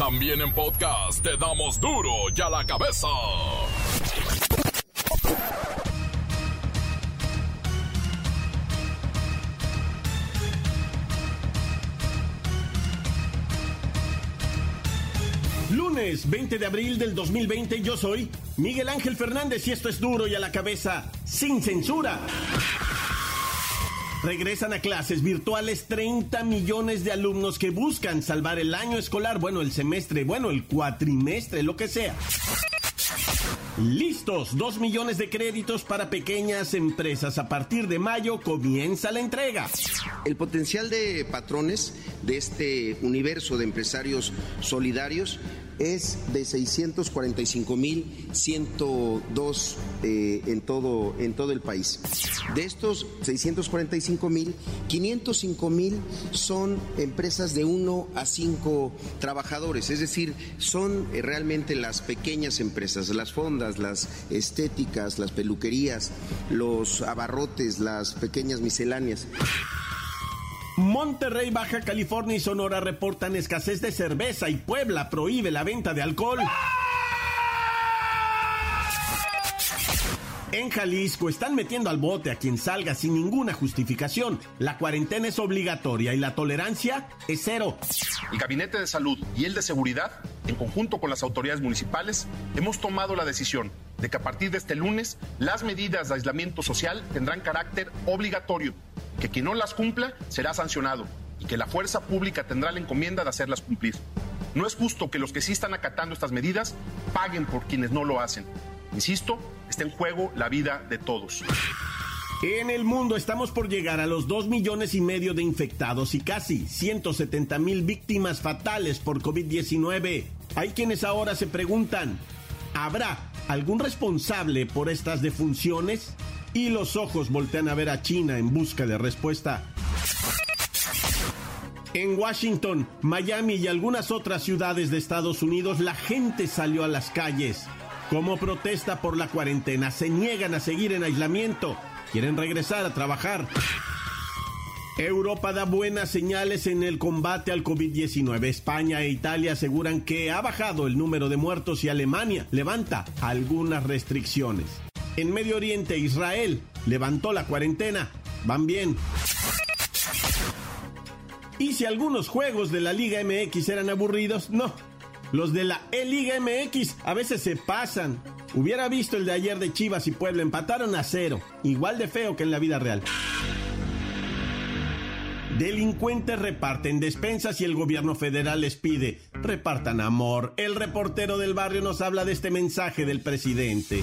También en podcast te damos duro y a la cabeza. Lunes 20 de abril del 2020 yo soy Miguel Ángel Fernández y esto es duro y a la cabeza sin censura. Regresan a clases virtuales 30 millones de alumnos que buscan salvar el año escolar, bueno, el semestre, bueno, el cuatrimestre, lo que sea. Listos, 2 millones de créditos para pequeñas empresas. A partir de mayo comienza la entrega. El potencial de patrones de este universo de empresarios solidarios es de 645.102 eh, en, todo, en todo el país. De estos 645.000, 505.000 son empresas de 1 a 5 trabajadores, es decir, son eh, realmente las pequeñas empresas, las fondas, las estéticas, las peluquerías, los abarrotes, las pequeñas misceláneas. Monterrey, Baja California y Sonora reportan escasez de cerveza y Puebla prohíbe la venta de alcohol. En Jalisco están metiendo al bote a quien salga sin ninguna justificación. La cuarentena es obligatoria y la tolerancia es cero. El Gabinete de Salud y el de Seguridad, en conjunto con las autoridades municipales, hemos tomado la decisión de que a partir de este lunes las medidas de aislamiento social tendrán carácter obligatorio que quien no las cumpla será sancionado y que la fuerza pública tendrá la encomienda de hacerlas cumplir. No es justo que los que sí están acatando estas medidas paguen por quienes no lo hacen. Insisto, está en juego la vida de todos. En el mundo estamos por llegar a los 2 millones y medio de infectados y casi 170 mil víctimas fatales por COVID-19. Hay quienes ahora se preguntan, ¿habrá algún responsable por estas defunciones? Y los ojos voltean a ver a China en busca de respuesta. En Washington, Miami y algunas otras ciudades de Estados Unidos, la gente salió a las calles. Como protesta por la cuarentena, se niegan a seguir en aislamiento, quieren regresar a trabajar. Europa da buenas señales en el combate al COVID-19. España e Italia aseguran que ha bajado el número de muertos y Alemania levanta algunas restricciones. En Medio Oriente, Israel levantó la cuarentena. Van bien. Y si algunos juegos de la Liga MX eran aburridos, no. Los de la E-Liga MX a veces se pasan. Hubiera visto el de ayer de Chivas y Puebla, empataron a cero. Igual de feo que en la vida real. Delincuentes reparten despensas y el gobierno federal les pide, repartan amor. El reportero del barrio nos habla de este mensaje del presidente.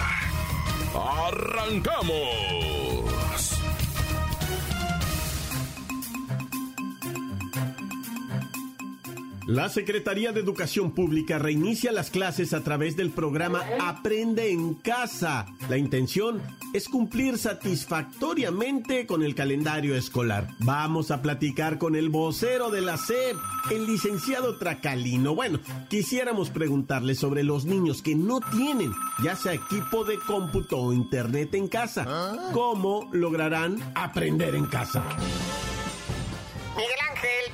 ¡Arrancamos! La Secretaría de Educación Pública reinicia las clases a través del programa Aprende en Casa. La intención es cumplir satisfactoriamente con el calendario escolar. Vamos a platicar con el vocero de la SEP, el licenciado Tracalino. Bueno, quisiéramos preguntarle sobre los niños que no tienen ya sea equipo de cómputo o internet en casa. ¿Cómo lograrán aprender en casa? Miguel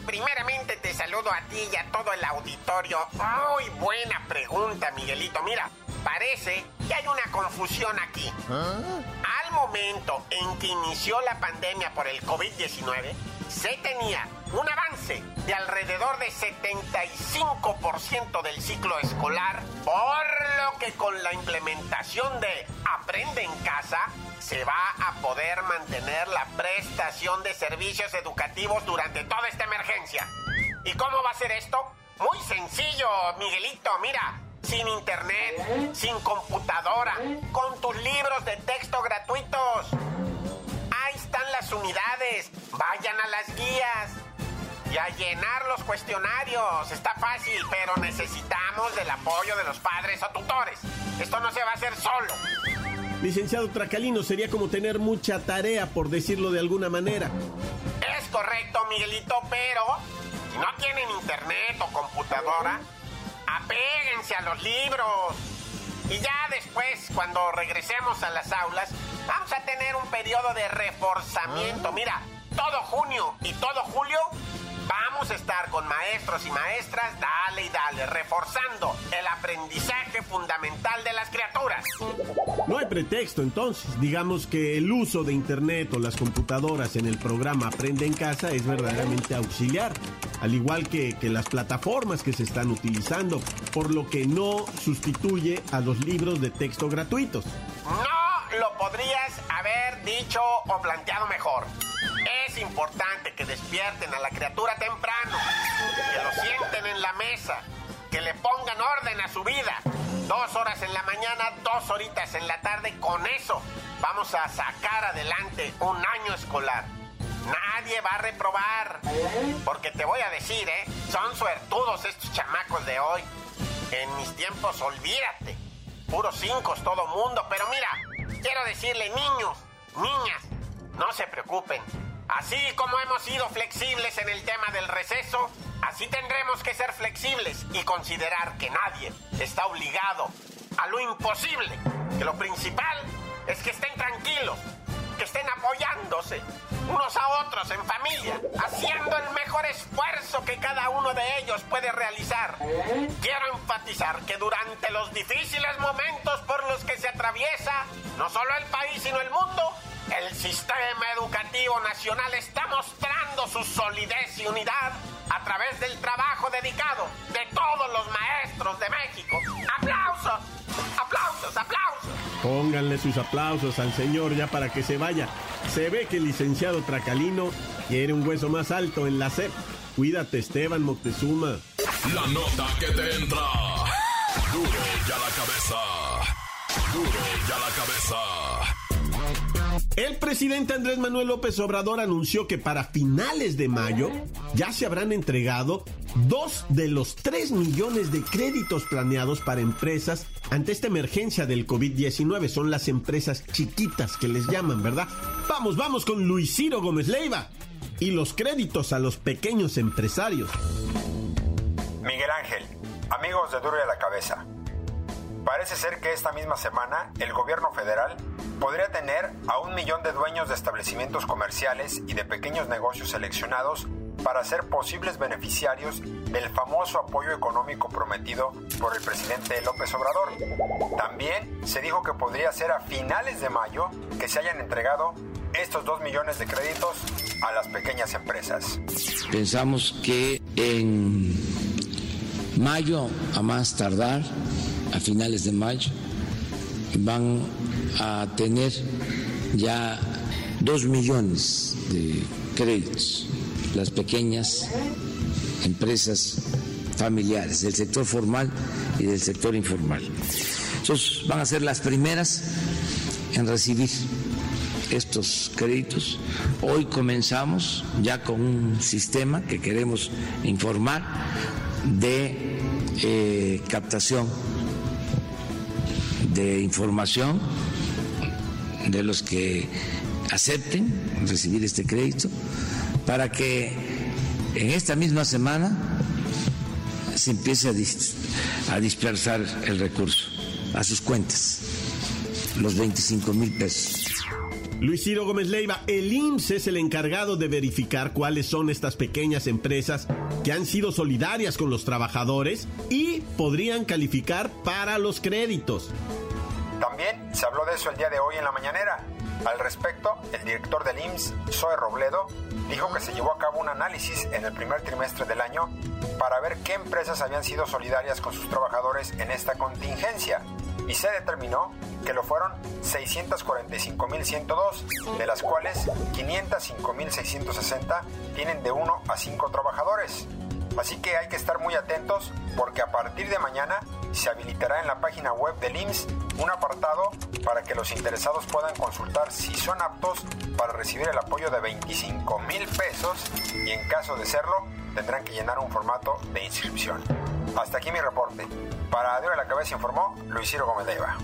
primeramente te saludo a ti y a todo el auditorio. Muy buena pregunta, Miguelito. Mira, parece que hay una confusión aquí. Al momento en que inició la pandemia por el COVID-19, se tenía un avance de alrededor de 75% del ciclo escolar, por lo que con la implementación de Aprende en casa, se va a poder mantener la prestación de servicios educativos durante toda esta emergencia. ¿Y cómo va a ser esto? Muy sencillo, Miguelito, mira. Sin internet, sin computadora, con tus libros de texto gratuitos. Ahí están las unidades. Vayan a las guías. Y a llenar los cuestionarios. Está fácil, pero necesitamos del apoyo de los padres o tutores. Esto no se va a hacer solo. Licenciado Tracalino, sería como tener mucha tarea, por decirlo de alguna manera. Es correcto, Miguelito, pero si no tienen internet o computadora, apéguense a los libros. Y ya después, cuando regresemos a las aulas, vamos a tener un periodo de reforzamiento. Mira, todo junio y todo julio Vamos a estar con maestros y maestras, dale y dale, reforzando el aprendizaje fundamental de las criaturas. No hay pretexto entonces. Digamos que el uso de Internet o las computadoras en el programa Aprende en Casa es verdaderamente auxiliar, al igual que, que las plataformas que se están utilizando, por lo que no sustituye a los libros de texto gratuitos. No lo podrías haber dicho o planteado mejor importante que despierten a la criatura temprano, vida. Dos horas en la mañana, dos horitas en la tarde, con eso vamos a sacar adelante un año escolar. Nadie va a reprobar. Porque te voy a decir, ¿eh? Son suertudos estos chamacos de hoy. En mis tiempos, olvídate. Puros cinco todo mundo. Pero mira, quiero decirle, niños, niñas, no se preocupen. Así como hemos sido flexibles en el tema del receso, así tendremos que ser flexibles y considerar que nadie está obligado a lo imposible. Que lo principal es que estén tranquilos, que estén apoyándose unos a otros en familia, haciendo el mejor esfuerzo que cada uno de ellos puede realizar. Quiero enfatizar que durante los difíciles momentos por los que se atraviesa no solo el país, sino el mundo, el sistema educativo nacional está mostrando su solidez y unidad a través del trabajo dedicado de todos los maestros de México. ¡Aplausos! ¡Aplausos! ¡Aplausos! Pónganle sus aplausos al señor ya para que se vaya. Se ve que el licenciado Tracalino quiere un hueso más alto en la SEP. Cuídate, Esteban Moctezuma. La nota que te entra. Duro ya la cabeza. Duro ya la cabeza. El presidente Andrés Manuel López Obrador anunció que para finales de mayo ya se habrán entregado dos de los tres millones de créditos planeados para empresas ante esta emergencia del COVID-19. Son las empresas chiquitas que les llaman, ¿verdad? Vamos, vamos con Luis Ciro Gómez Leiva y los créditos a los pequeños empresarios. Miguel Ángel, amigos de Duro a la Cabeza. Parece ser que esta misma semana el gobierno federal podría tener a un millón de dueños de establecimientos comerciales y de pequeños negocios seleccionados para ser posibles beneficiarios del famoso apoyo económico prometido por el presidente López Obrador. También se dijo que podría ser a finales de mayo que se hayan entregado estos dos millones de créditos a las pequeñas empresas. Pensamos que en mayo, a más tardar, a finales de mayo, van a tener ya dos millones de créditos las pequeñas empresas familiares del sector formal y del sector informal. Van a ser las primeras en recibir estos créditos. Hoy comenzamos ya con un sistema que queremos informar de eh, captación de información de los que acepten recibir este crédito para que en esta misma semana se empiece a, dispersar el recurso a sus cuentas, los 25 mil pesos. Luis Ciro Gómez Leiva, el IMSS es el encargado de verificar cuáles son estas pequeñas empresas que han sido solidarias con los trabajadores y podrían calificar para los créditos. Se habló de eso el día de hoy en la mañanera. Al respecto, el director del IMSS, Zoe Robledo, dijo que se llevó a cabo un análisis en el primer trimestre del año para ver qué empresas habían sido solidarias con sus trabajadores en esta contingencia y se determinó que lo fueron 645.102, de las cuales 505.660 tienen de 1 a 5 trabajadores. Así que hay que estar muy atentos porque a partir de mañana se habilitará en la página web del IMSS un apartado para que los interesados puedan consultar si son aptos para recibir el apoyo de 25 mil pesos y en caso de serlo tendrán que llenar un formato de inscripción. Hasta aquí mi reporte. Para de la Cabeza informó Luis Ciro Gómez Leiva.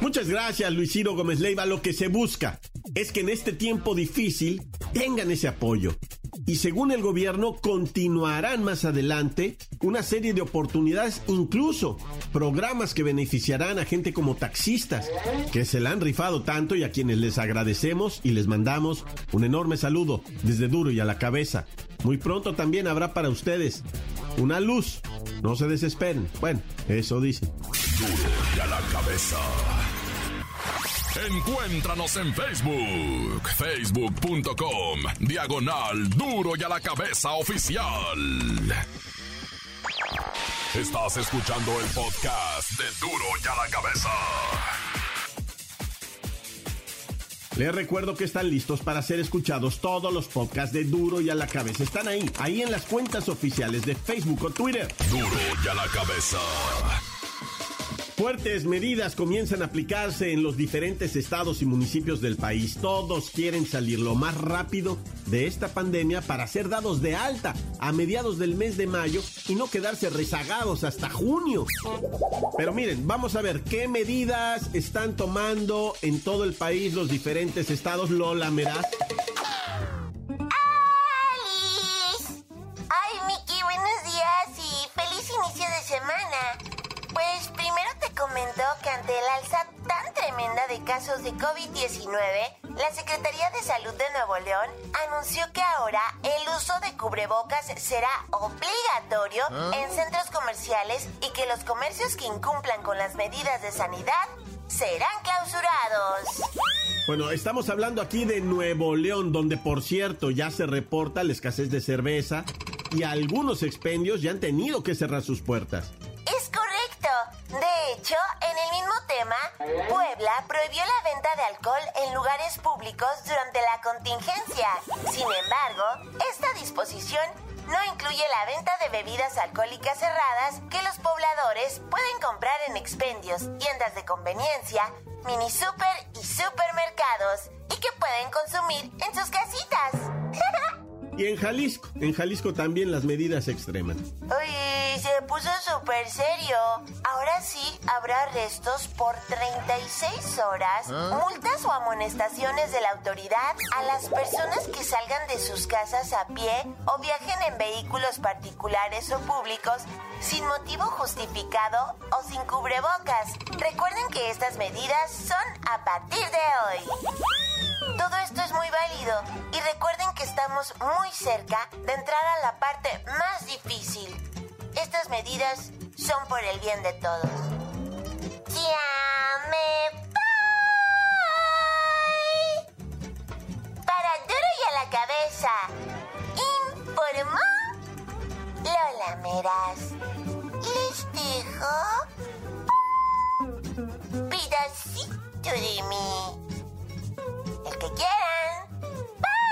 Muchas gracias, Luis Ciro Gómez Leiva. Lo que se busca es que en este tiempo difícil tengan ese apoyo. Y según el gobierno, continuarán más adelante una serie de oportunidades, incluso programas que beneficiarán a gente como taxistas, que se la han rifado tanto y a quienes les agradecemos y les mandamos un enorme saludo desde duro y a la cabeza. Muy pronto también habrá para ustedes una luz. No se desesperen. Bueno, eso dice. Duro y a la cabeza. Encuéntranos en Facebook, facebook.com, diagonal duro y a la cabeza oficial. Estás escuchando el podcast de duro y a la cabeza. Les recuerdo que están listos para ser escuchados todos los podcasts de Duro y a la cabeza. Están ahí, ahí en las cuentas oficiales de Facebook o Twitter. Duro y a la cabeza. Fuertes medidas comienzan a aplicarse en los diferentes estados y municipios del país. Todos quieren salir lo más rápido de esta pandemia para ser dados de alta a mediados del mes de mayo y no quedarse rezagados hasta junio. Pero miren, vamos a ver qué medidas están tomando en todo el país los diferentes estados. Lola Meraz. Tremenda de casos de COVID-19, la Secretaría de Salud de Nuevo León anunció que ahora el uso de cubrebocas será obligatorio en centros comerciales y que los comercios que incumplan con las medidas de sanidad serán clausurados. Bueno, estamos hablando aquí de Nuevo León, donde por cierto ya se reporta la escasez de cerveza y algunos expendios ya han tenido que cerrar sus puertas. Puebla prohibió la venta de alcohol en lugares públicos durante la contingencia. Sin embargo, esta disposición no incluye la venta de bebidas alcohólicas cerradas que los pobladores pueden comprar en expendios, tiendas de conveniencia, mini super y supermercados y que pueden consumir en sus casitas. Y en Jalisco, en Jalisco también las medidas extremas. Uy, se puso súper serio. Ahora sí habrá arrestos por 36 horas, multas o amonestaciones de la autoridad a las personas que salgan de sus casas a pie o viajen en vehículos particulares o públicos sin motivo justificado o sin cubrebocas. Recuerden que estas medidas son a partir de hoy. Todo esto es muy válido y recuerden que estamos muy cerca de entrar a la parte más difícil. Estas medidas son por el bien de todos. ¡Ya me! Para duro y a la cabeza, informó Lola Meras. Les dejo pedacito de mí el que. Bye.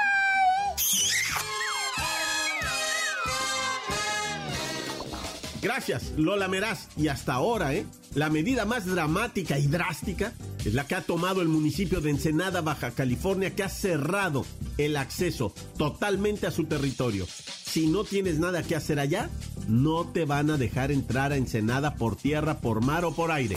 Gracias, Lola Meraz. Y hasta ahora, ¿eh? La medida más dramática y drástica es la que ha tomado el municipio de Ensenada, Baja California, que ha cerrado el acceso totalmente a su territorio. Si no tienes nada que hacer allá, no te van a dejar entrar a Ensenada por tierra, por mar o por aire.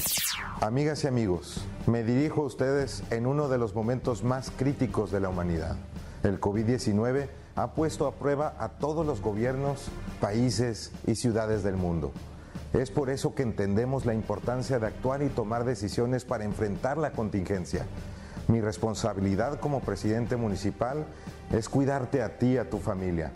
Amigas y amigos, me dirijo a ustedes en uno de los momentos más críticos de la humanidad. El COVID-19 ha puesto a prueba a todos los gobiernos, países y ciudades del mundo. Es por eso que entendemos la importancia de actuar y tomar decisiones para enfrentar la contingencia. Mi responsabilidad como presidente municipal es cuidarte a ti y a tu familia.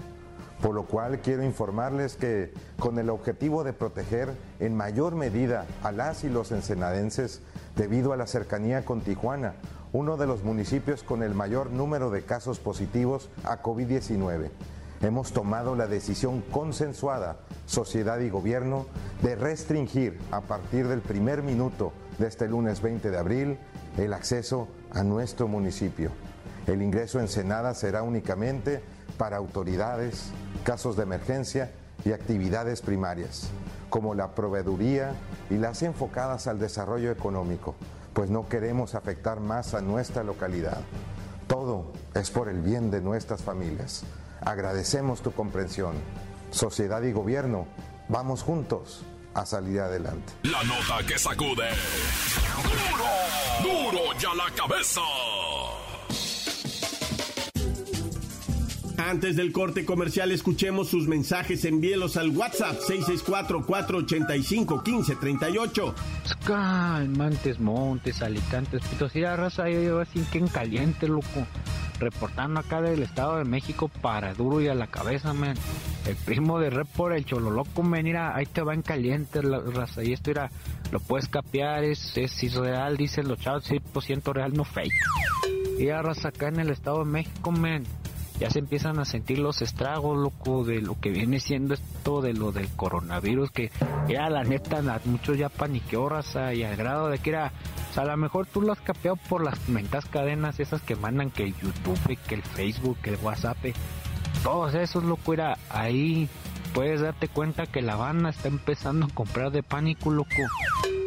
Por lo cual quiero informarles que con el objetivo de proteger en mayor medida a las y los ensenadenses debido a la cercanía con Tijuana, uno de los municipios con el mayor número de casos positivos a COVID-19, hemos tomado la decisión consensuada, sociedad y gobierno, de restringir a partir del primer minuto de este lunes 20 de abril el acceso a nuestro municipio. El ingreso en Senada será únicamente para autoridades, casos de emergencia y actividades primarias, como la proveeduría y las enfocadas al desarrollo económico, pues no queremos afectar más a nuestra localidad. Todo es por el bien de nuestras familias. Agradecemos tu comprensión. Sociedad y gobierno, vamos juntos a salir adelante. La nota que sacude. Duro, duro ya la cabeza. Antes del corte comercial, escuchemos sus mensajes. Envíelos al WhatsApp 664-485-1538. Calmantes, montes, alicantes, pitos. Raza, yo así que en caliente, loco. Reportando acá del Estado de México para duro y a la cabeza, man. El primo de Rep por el Chololoco, man, mira, ahí te va en caliente, la raza. Y esto, era, lo puedes capear, es, es real, dicen los chavos, 100% real, no fake. Y a raza acá en el Estado de México, man ya se empiezan a sentir los estragos, loco, de lo que viene siendo esto de lo del coronavirus, que ya la neta, muchos ya paniqueó, raza, y al grado de que era, o sea, a lo mejor tú lo has capeado por las mentas cadenas esas que mandan que el YouTube, que el Facebook, que el WhatsApp, todos esos, loco, era ahí, puedes darte cuenta que la banda está empezando a comprar de pánico, loco.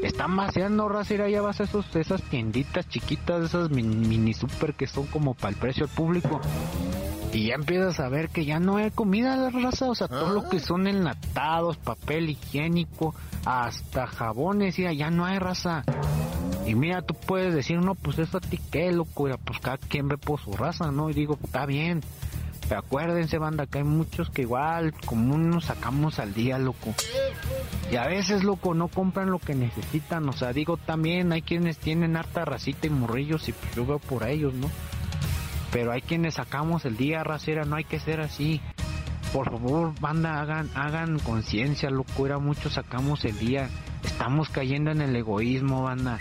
Están vaciando, raza, ya vas a esos, esas tienditas chiquitas, esas mini, mini super que son como para el precio al público y ya empiezas a ver que ya no hay comida de raza, o sea, todo lo que ah. son enlatados, papel higiénico, hasta jabones, ya, ya no hay raza. Y mira, tú puedes decir, no, pues eso a ti qué, loco, pues cada quien ve por su raza, ¿no? Y digo, está bien. Pero acuérdense, banda, que hay muchos que igual, como nos sacamos al día, loco. Y a veces, loco, no compran lo que necesitan. O sea, digo, también hay quienes tienen harta racita y morrillos y pues yo veo por ellos, ¿no? Pero hay quienes sacamos el día, racera, no hay que ser así. Por favor, banda, hagan, hagan conciencia, locura, muchos sacamos el día. Estamos cayendo en el egoísmo, banda.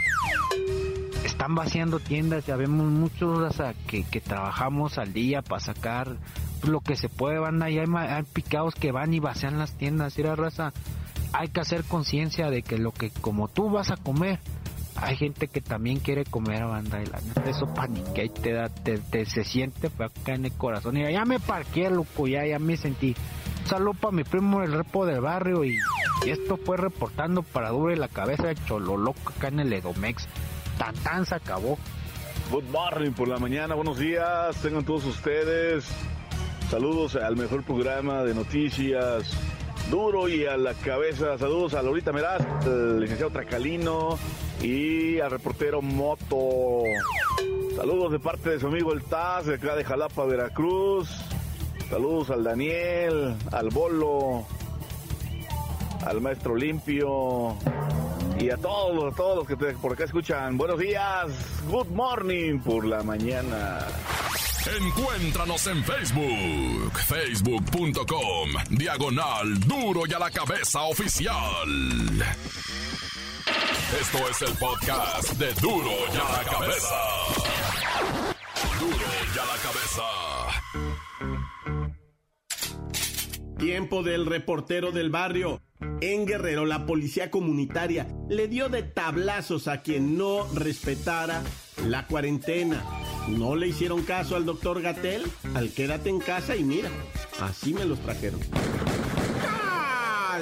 Están vaciando tiendas, ya vemos muchos que, que trabajamos al día para sacar lo que se puede, banda. Y hay, hay picados que van y vacían las tiendas, ¿sí, raza? Hay que hacer conciencia de que lo que como tú vas a comer, hay gente que también quiere comer a banda y la neta eso panique y te da, te, se siente acá en el corazón. Y ya me parqué, loco, ya, ya me sentí. Saludo para mi primo el repo del barrio y, esto fue reportando para dure la cabeza de Chololoco acá en el Edomex. Tan tan se acabó. Good morning por la mañana, buenos días, tengan todos ustedes. Saludos al mejor programa de noticias duro y a la cabeza. Saludos a Laurita Meraz, el licenciado Tracalino y al reportero Moto. Saludos de parte de su amigo el Taz, de acá de Jalapa, Veracruz. Saludos al Daniel, al Bolo, al Maestro Limpio y a todos, todos los que por acá escuchan. Buenos días, good morning por la mañana. Encuéntranos en Facebook, facebook.com, diagonal duro y a la cabeza oficial. Esto es el podcast de duro y a la cabeza. Duro y a la cabeza. Tiempo del reportero del barrio. En Guerrero, la policía comunitaria le dio de tablazos a quien no respetara la cuarentena. No le hicieron caso al doctor Gatel, al quédate en casa y mira, así me los trajeron.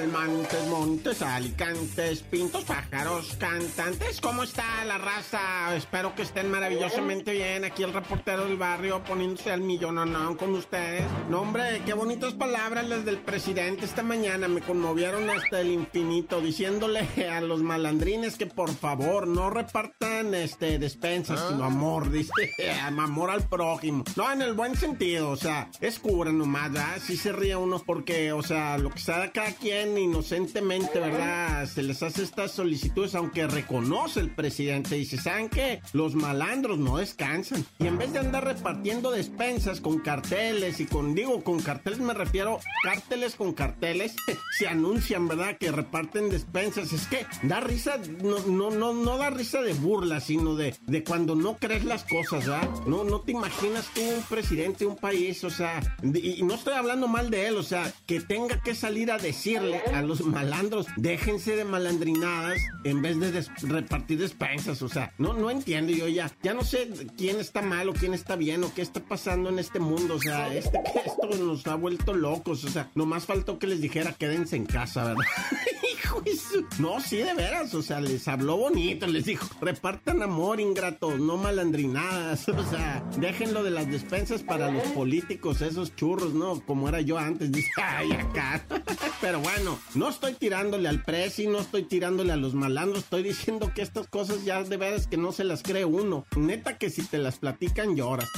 Montes, montes, alicantes, pintos, pájaros, cantantes. ¿Cómo está la raza? Espero que estén maravillosamente bien. Aquí el reportero del barrio poniéndose al no con ustedes. No, hombre, qué bonitas palabras las del presidente esta mañana. Me conmovieron hasta el infinito diciéndole a los malandrines que por favor no repartan este despensas, ah. sino amor, dice, amor al prójimo. No, en el buen sentido, o sea, es cura nomás, ¿verdad? Sí se ríe uno porque, o sea, lo que sea cada quien inocentemente, ¿verdad? Se les hace estas solicitudes, aunque reconoce el presidente. Dice, ¿saben qué? Los malandros no descansan. Y en vez de andar repartiendo despensas con carteles y con, digo, con carteles me refiero, cárteles con carteles, se anuncian, ¿verdad? Que reparten despensas. Es que da risa, no, no, no, no da risa de burla, sino de, de cuando no crees las cosas, ¿verdad? No, no te imaginas tú un presidente de un país, o sea, y no estoy hablando mal de él, o sea, que tenga que salir a decirle a los malandros, déjense de malandrinadas en vez de repartir despensas, o sea, no, no entiendo yo ya, ya no sé quién está mal o quién está bien o qué está pasando en este mundo, o sea, este, esto nos ha vuelto locos, o sea, nomás faltó que les dijera quédense en casa, ¿verdad? No, sí, de veras, o sea, les habló bonito, les dijo, repartan amor, ingratos, no malandrinadas, o sea, déjenlo de las despensas para los políticos, esos churros, ¿no? Como era yo antes, dice, ay, acá. Pero bueno, no estoy tirándole al presi, no estoy tirándole a los malandros, estoy diciendo que estas cosas ya de veras que no se las cree uno. Neta que si te las platican lloras.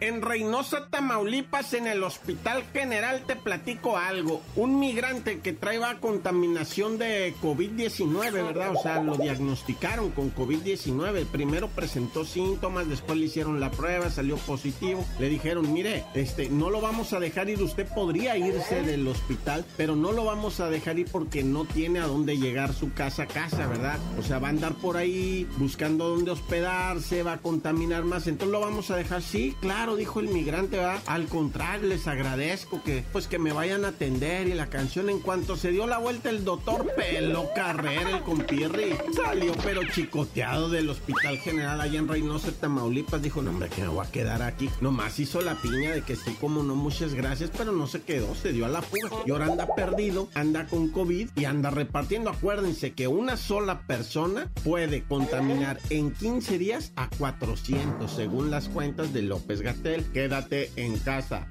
En Reynosa, Tamaulipas, en el Hospital General, te platico algo. Un migrante que traía contaminación de COVID-19, ¿verdad? O sea, lo diagnosticaron con COVID-19. Primero presentó síntomas, después le hicieron la prueba, salió positivo. Le dijeron, mire, este, no lo vamos a dejar ir. Usted podría irse del hospital, pero no lo vamos a dejar ir porque no tiene a dónde llegar su casa a casa, ¿verdad? O sea, va a andar por ahí buscando dónde hospedarse, va a contaminar más. Entonces lo vamos a dejar, sí, claro, dijo el migrante, va. Al contrario, les agradezco que, pues, que me vayan a atender. Y la canción, en cuanto se dio la vuelta, el doctor peló carrera, el compirri. Salió, pero chicoteado del Hospital General allá en Reynosa, Tamaulipas. Dijo, no, hombre, que me voy a quedar aquí. Nomás hizo la piña de que sí, como no, muchas gracias, pero no se quedó, se dio a la fuga. Y ahora anda perdido, anda con COVID y anda repartiendo. Acuérdense que una sola persona puede contaminar en 15 días a 400, según las cuentas de López Gatel. Quédate en casa.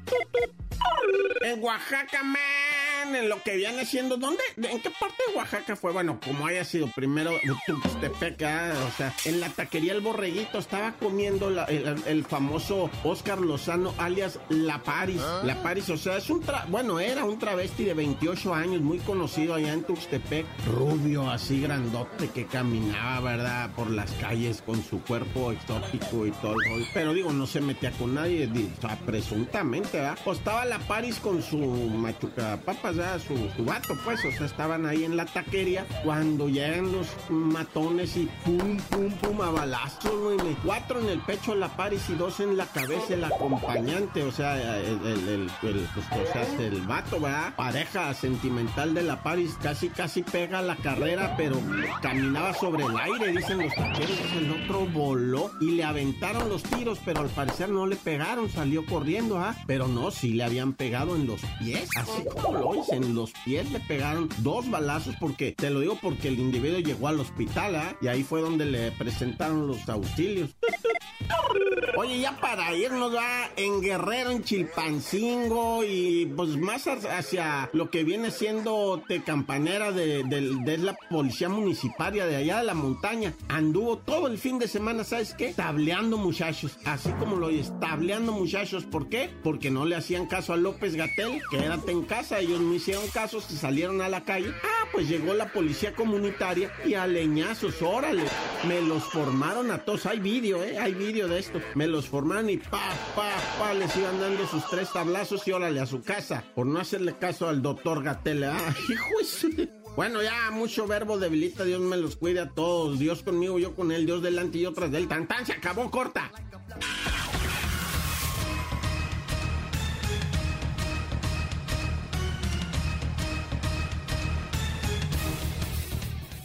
En Oaxaca, man en lo que viene siendo. ¿Dónde? ¿En qué parte de Oaxaca fue? Bueno, como haya sido primero Tuxtepec, o sea, en la taquería El Borreguito estaba comiendo el, famoso Oscar Lozano, alias La Paris. ¿Ah? La Paris, o sea, es un. bueno, era un travesti de 28 años, muy conocido allá en Tuxtepec, rubio, así grandote, que caminaba, ¿verdad?, por las calles con su cuerpo exótico y todo Pero digo, no se metía con nadie, o sea, presuntamente, ¿verdad? Pues estaba La Paris con su machuca papas su, su vato, pues, o sea, estaban ahí en la taquería cuando llegan los matones y pum, pum, pum, a balazos, güey, cuatro en el pecho la Paris y dos en la cabeza el acompañante, o sea, el, el, el, pues, el vato, ¿verdad? Pareja sentimental de la Paris, casi, casi pega la carrera, pero caminaba sobre el aire, dicen los taqueros, el otro voló y le aventaron los tiros, pero al parecer no le pegaron, salió corriendo, ¿ah? Pero no, sí le habían pegado en los pies, así como en los pies le pegaron dos balazos porque, te lo digo porque el individuo llegó al hospital, ¿ah? Y ahí fue donde le presentaron los auxilios. Oye, ya para irnos va en Guerrero, en Chilpancingo y pues más hacia lo que viene siendo Tecampanera de, de, la policía municipal de allá de la montaña. Anduvo todo el fin de semana, ¿sabes qué? Tableando muchachos, así como lo oyes, tableando muchachos. ¿Por qué? Porque no le hacían caso a López Gatel, quédate en casa, ellos no hicieron caso, se salieron a la calle. Ah, pues llegó la policía comunitaria y a leñazos, órale, me los formaron a todos. Hay vídeo, ¿eh? Hay vídeo de esto. Me los formaron y pa, pa, pa, les iban dando sus tres tablazos y órale a su casa por no hacerle caso al doctor Gatel. Ah, hijo bueno, ya mucho verbo debilita, Dios me los cuide a todos. Dios conmigo, yo con él, Dios delante y yo tras de tan, se acabó corta.